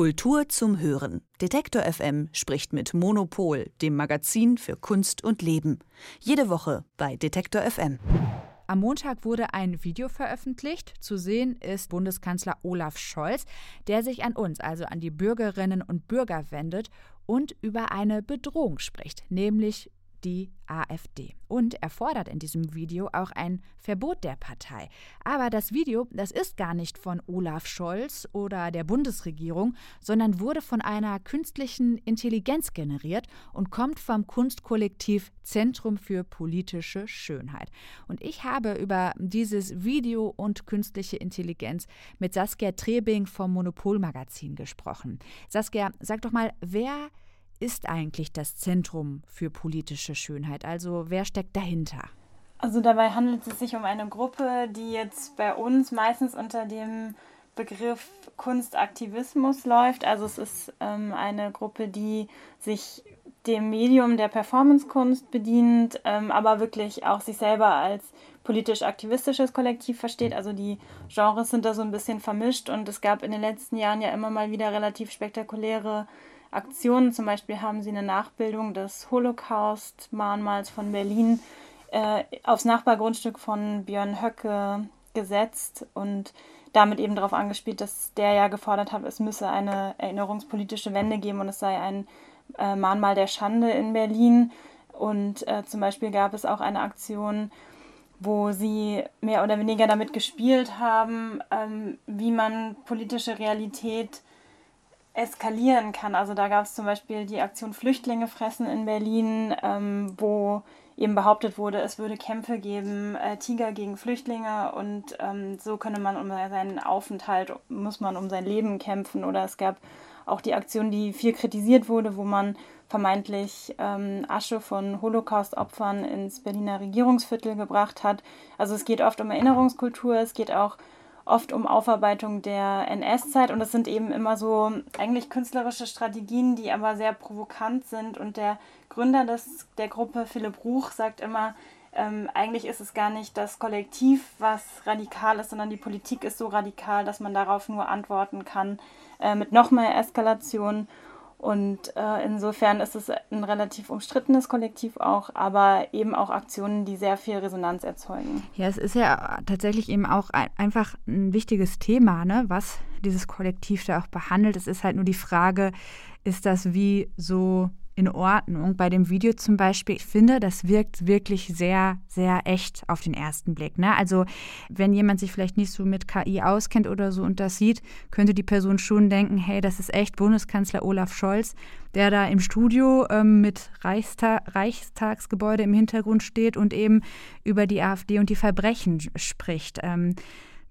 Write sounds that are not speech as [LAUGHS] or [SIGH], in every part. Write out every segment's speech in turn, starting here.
Kultur zum Hören. Detektor FM spricht mit Monopol, dem Magazin für Kunst und Leben. Jede Woche bei Detektor FM. Am Montag wurde ein Video veröffentlicht. Zu sehen ist Bundeskanzler Olaf Scholz, der sich an uns, also an die Bürgerinnen und Bürger wendet und über eine Bedrohung spricht, nämlich die AfD. Und er fordert in diesem Video auch ein Verbot der Partei. Aber das Video, das ist gar nicht von Olaf Scholz oder der Bundesregierung, sondern wurde von einer künstlichen Intelligenz generiert und kommt vom Kunstkollektiv Zentrum für politische Schönheit. Und ich habe über dieses Video und künstliche Intelligenz mit Saskia Trebing vom Monopolmagazin gesprochen. Saskia, sag doch mal, wer ist eigentlich das Zentrum für politische Schönheit? Also wer steckt dahinter? Also dabei handelt es sich um eine Gruppe, die jetzt bei uns meistens unter dem Begriff Kunstaktivismus läuft. Also es ist ähm, eine Gruppe, die sich dem Medium der Performancekunst bedient, ähm, aber wirklich auch sich selber als politisch-aktivistisches Kollektiv versteht. Also die Genres sind da so ein bisschen vermischt und es gab in den letzten Jahren ja immer mal wieder relativ spektakuläre Aktionen. Zum Beispiel haben sie eine Nachbildung des Holocaust-Mahnmals von Berlin äh, aufs Nachbargrundstück von Björn Höcke gesetzt und damit eben darauf angespielt, dass der ja gefordert hat, es müsse eine erinnerungspolitische Wende geben und es sei ein äh, Mahnmal der Schande in Berlin. Und äh, zum Beispiel gab es auch eine Aktion, wo sie mehr oder weniger damit gespielt haben, ähm, wie man politische Realität eskalieren kann. Also da gab es zum Beispiel die Aktion Flüchtlinge fressen in Berlin, ähm, wo eben behauptet wurde, es würde Kämpfe geben, äh, Tiger gegen Flüchtlinge und ähm, so könne man um seinen Aufenthalt, muss man um sein Leben kämpfen. Oder es gab auch die Aktion, die viel kritisiert wurde, wo man vermeintlich ähm, Asche von Holocaust-Opfern ins Berliner Regierungsviertel gebracht hat. Also es geht oft um Erinnerungskultur, es geht auch oft um Aufarbeitung der NS-Zeit und es sind eben immer so eigentlich künstlerische Strategien, die aber sehr provokant sind und der Gründer des, der Gruppe, Philipp Ruch, sagt immer, ähm, eigentlich ist es gar nicht das Kollektiv, was radikal ist, sondern die Politik ist so radikal, dass man darauf nur antworten kann äh, mit noch mehr Eskalation. Und äh, insofern ist es ein relativ umstrittenes Kollektiv auch, aber eben auch Aktionen, die sehr viel Resonanz erzeugen. Ja, es ist ja tatsächlich eben auch ein, einfach ein wichtiges Thema, ne, was dieses Kollektiv da auch behandelt. Es ist halt nur die Frage, ist das wie so in Ordnung. Bei dem Video zum Beispiel, ich finde, das wirkt wirklich sehr, sehr echt auf den ersten Blick. Ne? Also wenn jemand sich vielleicht nicht so mit KI auskennt oder so und das sieht, könnte die Person schon denken, hey, das ist echt Bundeskanzler Olaf Scholz, der da im Studio ähm, mit Reichsta Reichstagsgebäude im Hintergrund steht und eben über die AfD und die Verbrechen spricht. Ähm,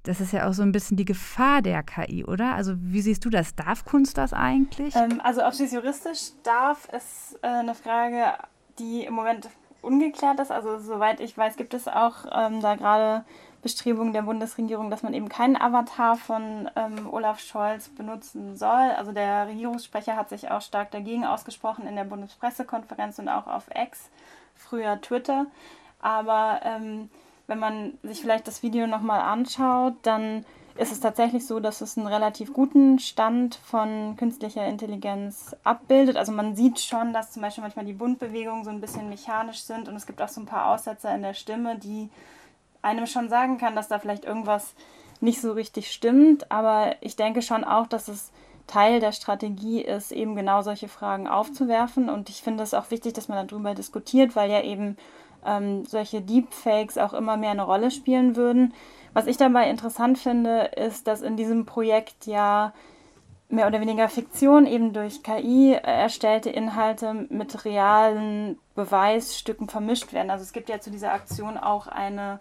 das ist ja auch so ein bisschen die Gefahr der KI, oder? Also wie siehst du das? Darf Kunst das eigentlich? Ähm, also ob sie es juristisch darf, ist äh, eine Frage, die im Moment ungeklärt ist. Also soweit ich weiß, gibt es auch ähm, da gerade Bestrebungen der Bundesregierung, dass man eben keinen Avatar von ähm, Olaf Scholz benutzen soll. Also der Regierungssprecher hat sich auch stark dagegen ausgesprochen in der Bundespressekonferenz und auch auf X, früher Twitter. Aber ähm, wenn man sich vielleicht das Video nochmal anschaut, dann ist es tatsächlich so, dass es einen relativ guten Stand von künstlicher Intelligenz abbildet. Also man sieht schon, dass zum Beispiel manchmal die Bundbewegungen so ein bisschen mechanisch sind und es gibt auch so ein paar Aussetzer in der Stimme, die einem schon sagen kann, dass da vielleicht irgendwas nicht so richtig stimmt. Aber ich denke schon auch, dass es Teil der Strategie ist, eben genau solche Fragen aufzuwerfen. Und ich finde es auch wichtig, dass man darüber diskutiert, weil ja eben ähm, solche Deepfakes auch immer mehr eine Rolle spielen würden. Was ich dabei interessant finde, ist, dass in diesem Projekt ja mehr oder weniger Fiktion eben durch KI erstellte Inhalte mit realen Beweisstücken vermischt werden. Also es gibt ja zu dieser Aktion auch eine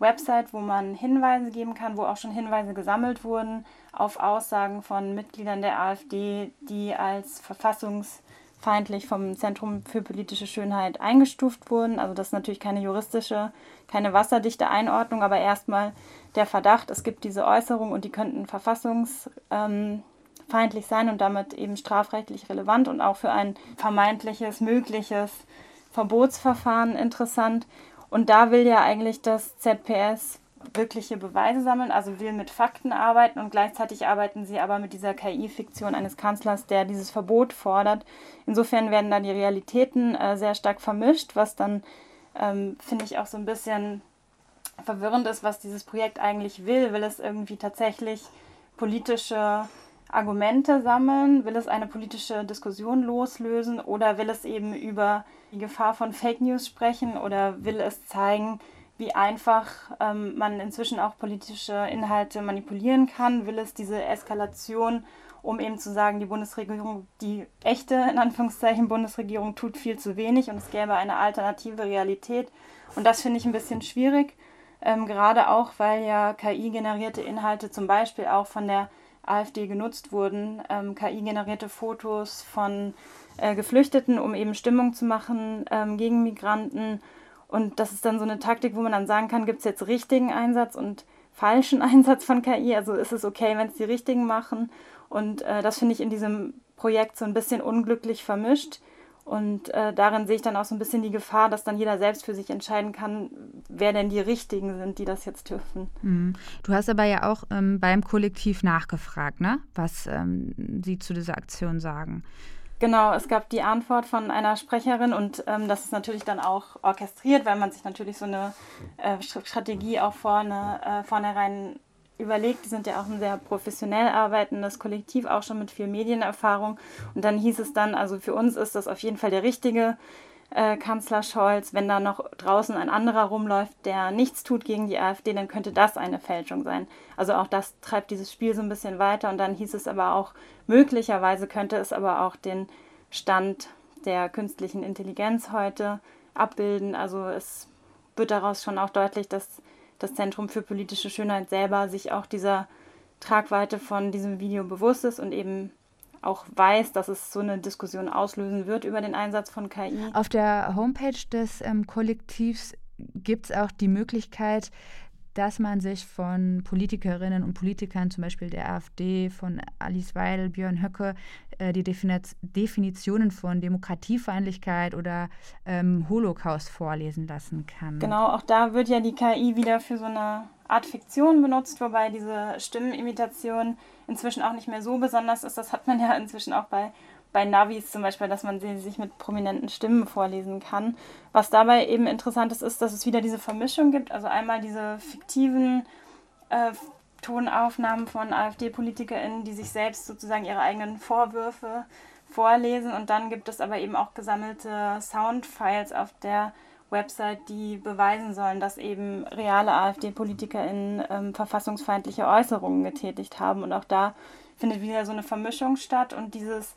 Website, wo man Hinweise geben kann, wo auch schon Hinweise gesammelt wurden auf Aussagen von Mitgliedern der AfD, die als verfassungs feindlich vom Zentrum für politische Schönheit eingestuft wurden. Also das ist natürlich keine juristische, keine wasserdichte Einordnung, aber erstmal der Verdacht, es gibt diese Äußerung und die könnten verfassungsfeindlich sein und damit eben strafrechtlich relevant und auch für ein vermeintliches, mögliches Verbotsverfahren interessant. Und da will ja eigentlich das ZPS wirkliche Beweise sammeln, also will mit Fakten arbeiten und gleichzeitig arbeiten sie aber mit dieser KI-Fiktion eines Kanzlers, der dieses Verbot fordert. Insofern werden da die Realitäten äh, sehr stark vermischt, was dann, ähm, finde ich, auch so ein bisschen verwirrend ist, was dieses Projekt eigentlich will. Will es irgendwie tatsächlich politische Argumente sammeln? Will es eine politische Diskussion loslösen oder will es eben über die Gefahr von Fake News sprechen oder will es zeigen, wie einfach ähm, man inzwischen auch politische Inhalte manipulieren kann? Will es diese Eskalation, um eben zu sagen, die Bundesregierung, die echte, in Anführungszeichen, Bundesregierung tut viel zu wenig und es gäbe eine alternative Realität? Und das finde ich ein bisschen schwierig, ähm, gerade auch, weil ja KI-generierte Inhalte zum Beispiel auch von der AfD genutzt wurden, ähm, KI-generierte Fotos von äh, Geflüchteten, um eben Stimmung zu machen ähm, gegen Migranten. Und das ist dann so eine Taktik, wo man dann sagen kann, gibt es jetzt richtigen Einsatz und falschen [LAUGHS] Einsatz von KI? Also ist es okay, wenn es die richtigen machen? Und äh, das finde ich in diesem Projekt so ein bisschen unglücklich vermischt. Und äh, darin sehe ich dann auch so ein bisschen die Gefahr, dass dann jeder selbst für sich entscheiden kann, wer denn die Richtigen sind, die das jetzt dürfen. Mhm. Du hast aber ja auch ähm, beim Kollektiv nachgefragt, ne? was ähm, sie zu dieser Aktion sagen. Genau, es gab die Antwort von einer Sprecherin und ähm, das ist natürlich dann auch orchestriert, weil man sich natürlich so eine äh, Strategie auch vorne, äh, vornherein überlegt, die sind ja auch ein sehr professionell arbeitendes Kollektiv, auch schon mit viel Medienerfahrung. Und dann hieß es dann, also für uns ist das auf jeden Fall der richtige äh, Kanzler Scholz. Wenn da noch draußen ein anderer rumläuft, der nichts tut gegen die AfD, dann könnte das eine Fälschung sein. Also auch das treibt dieses Spiel so ein bisschen weiter. Und dann hieß es aber auch, möglicherweise könnte es aber auch den Stand der künstlichen Intelligenz heute abbilden. Also es wird daraus schon auch deutlich, dass das Zentrum für politische Schönheit selber sich auch dieser Tragweite von diesem Video bewusst ist und eben auch weiß, dass es so eine Diskussion auslösen wird über den Einsatz von KI. Auf der Homepage des ähm, Kollektivs gibt es auch die Möglichkeit, dass man sich von Politikerinnen und Politikern, zum Beispiel der AfD, von Alice Weidel, Björn Höcke, äh, die Definitionen von Demokratiefeindlichkeit oder ähm, Holocaust vorlesen lassen kann. Genau, auch da wird ja die KI wieder für so eine Art Fiktion benutzt, wobei diese Stimmenimitation inzwischen auch nicht mehr so besonders ist. Das hat man [LAUGHS] ja inzwischen auch bei bei Navis zum Beispiel, dass man sie sich mit prominenten Stimmen vorlesen kann. Was dabei eben interessant ist, ist, dass es wieder diese Vermischung gibt. Also einmal diese fiktiven äh, Tonaufnahmen von AfD-PolitikerInnen, die sich selbst sozusagen ihre eigenen Vorwürfe vorlesen. Und dann gibt es aber eben auch gesammelte Soundfiles auf der Website, die beweisen sollen, dass eben reale AfD-PolitikerInnen ähm, verfassungsfeindliche Äußerungen getätigt haben. Und auch da findet wieder so eine Vermischung statt. Und dieses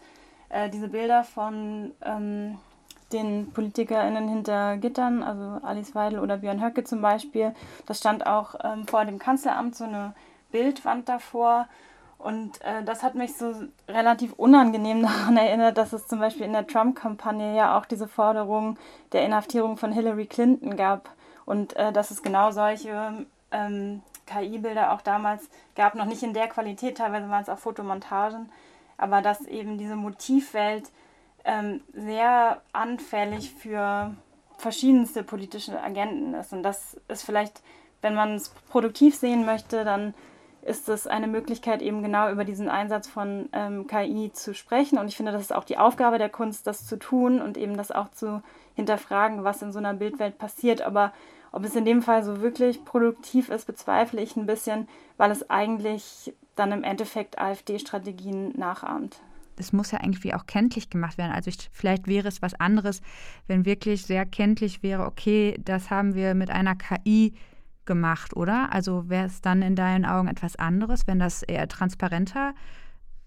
äh, diese Bilder von ähm, den PolitikerInnen hinter Gittern, also Alice Weidel oder Björn Höcke zum Beispiel. Das stand auch ähm, vor dem Kanzleramt so eine Bildwand davor. Und äh, das hat mich so relativ unangenehm [LAUGHS] daran erinnert, dass es zum Beispiel in der Trump-Kampagne ja auch diese Forderung der Inhaftierung von Hillary Clinton gab. Und äh, dass es genau solche ähm, KI-Bilder auch damals gab, noch nicht in der Qualität, teilweise waren es auch Fotomontagen, aber dass eben diese Motivwelt ähm, sehr anfällig für verschiedenste politische Agenten ist. Und das ist vielleicht, wenn man es produktiv sehen möchte, dann ist es eine Möglichkeit, eben genau über diesen Einsatz von ähm, KI zu sprechen. Und ich finde, das ist auch die Aufgabe der Kunst, das zu tun und eben das auch zu hinterfragen, was in so einer Bildwelt passiert. Aber ob es in dem Fall so wirklich produktiv ist, bezweifle ich ein bisschen, weil es eigentlich dann im Endeffekt AfD-Strategien nachahmt. Das muss ja irgendwie auch kenntlich gemacht werden. Also ich, vielleicht wäre es was anderes, wenn wirklich sehr kenntlich wäre, okay, das haben wir mit einer KI gemacht, oder? Also wäre es dann in deinen Augen etwas anderes, wenn das eher transparenter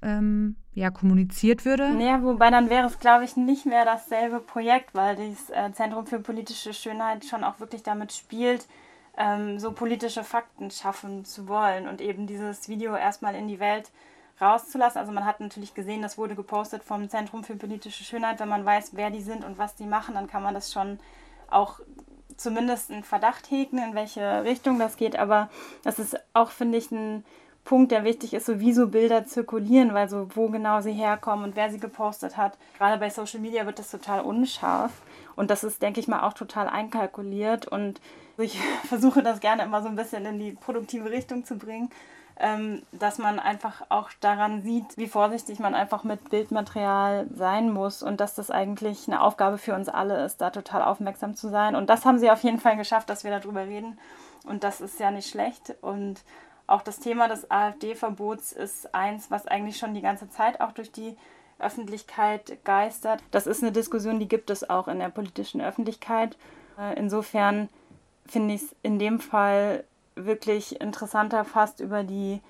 ähm, ja, kommuniziert würde? Naja, wobei dann wäre es, glaube ich, nicht mehr dasselbe Projekt, weil das äh, Zentrum für politische Schönheit schon auch wirklich damit spielt, ähm, so politische Fakten schaffen zu wollen und eben dieses Video erstmal in die Welt rauszulassen. Also man hat natürlich gesehen, das wurde gepostet vom Zentrum für politische Schönheit. Wenn man weiß, wer die sind und was die machen, dann kann man das schon auch zumindest einen Verdacht hegen, in welche Richtung das geht. Aber das ist auch, finde ich, ein Punkt, der wichtig ist, so wie so Bilder zirkulieren, weil so wo genau sie herkommen und wer sie gepostet hat. Gerade bei Social Media wird das total unscharf und das ist, denke ich mal, auch total einkalkuliert und Ich [LAUGHS] versuche das gerne immer so ein bisschen in die produktive Richtung zu bringen, dass man einfach auch daran sieht, wie vorsichtig man einfach mit Bildmaterial sein muss und dass das eigentlich eine Aufgabe für uns alle ist, da total aufmerksam zu sein. Und das haben sie auf jeden Fall geschafft, dass wir darüber reden. Und das ist ja nicht schlecht. Und auch das Thema des AfD-Verbots ist eins, was eigentlich schon die ganze Zeit auch durch die Öffentlichkeit geistert. Das ist eine Diskussion, die gibt es auch in der politischen Öffentlichkeit. Äh, insofern finde ich es in dem Fall wirklich interessanter, fast über die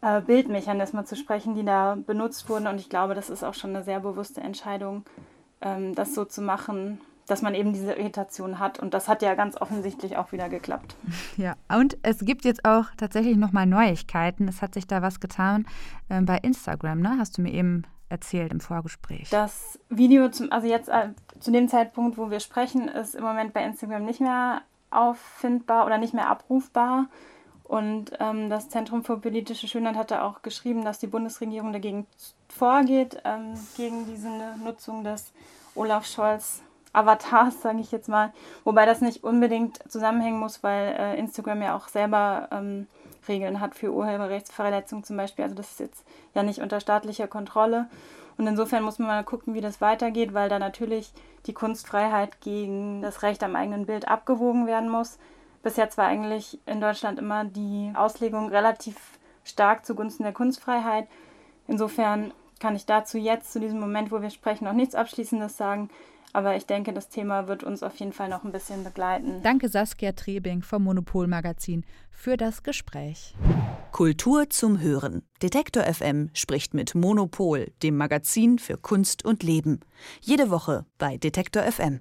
äh, Bildmechanismen zu sprechen, die da benutzt wurden. Und ich glaube, das ist auch schon eine sehr bewusste Entscheidung, ähm, das so zu machen, dass man eben diese Irritation hat. Und das hat ja ganz offensichtlich auch wieder geklappt. [LAUGHS] Ja, und es gibt jetzt auch tatsächlich nochmal Neuigkeiten. Es hat sich da was getan äh, bei Instagram, ne? Hast du mir eben erzählt im Vorgespräch. Das Video, zum, also jetzt äh, zu dem Zeitpunkt, wo wir sprechen, ist im Moment bei Instagram nicht mehr auffindbar oder nicht mehr abrufbar. Und ähm, das Zentrum für politische Schönheit hatte auch geschrieben, dass die Bundesregierung dagegen vorgeht, ähm, gegen diese Nutzung des Olaf Scholz Avatars, [LAUGHS] sage ich jetzt mal. Wobei das nicht unbedingt zusammenhängen muss, weil äh, Instagram ja auch selber ähm, Regeln hat für Urheberrechtsverletzungen zum Beispiel. Also das ist jetzt ja nicht unter staatlicher Kontrolle. Und insofern muss man mal gucken, wie das weitergeht, weil da natürlich die Kunstfreiheit gegen das Recht am eigenen Bild abgewogen werden muss. Bis jetzt war eigentlich in Deutschland immer die Auslegung relativ stark zugunsten der Kunstfreiheit. Insofern kann ich dazu jetzt, zu diesem Moment, wo wir sprechen, noch nichts Abschließendes sagen. Aber ich denke, das Thema wird uns auf jeden Fall noch ein bisschen begleiten. Danke Saskia Trebing vom Monopol Magazin für das Gespräch. Kultur zum Hören. Detektor FM spricht mit Monopol, dem Magazin für Kunst und Leben. Jede Woche bei Detektor FM.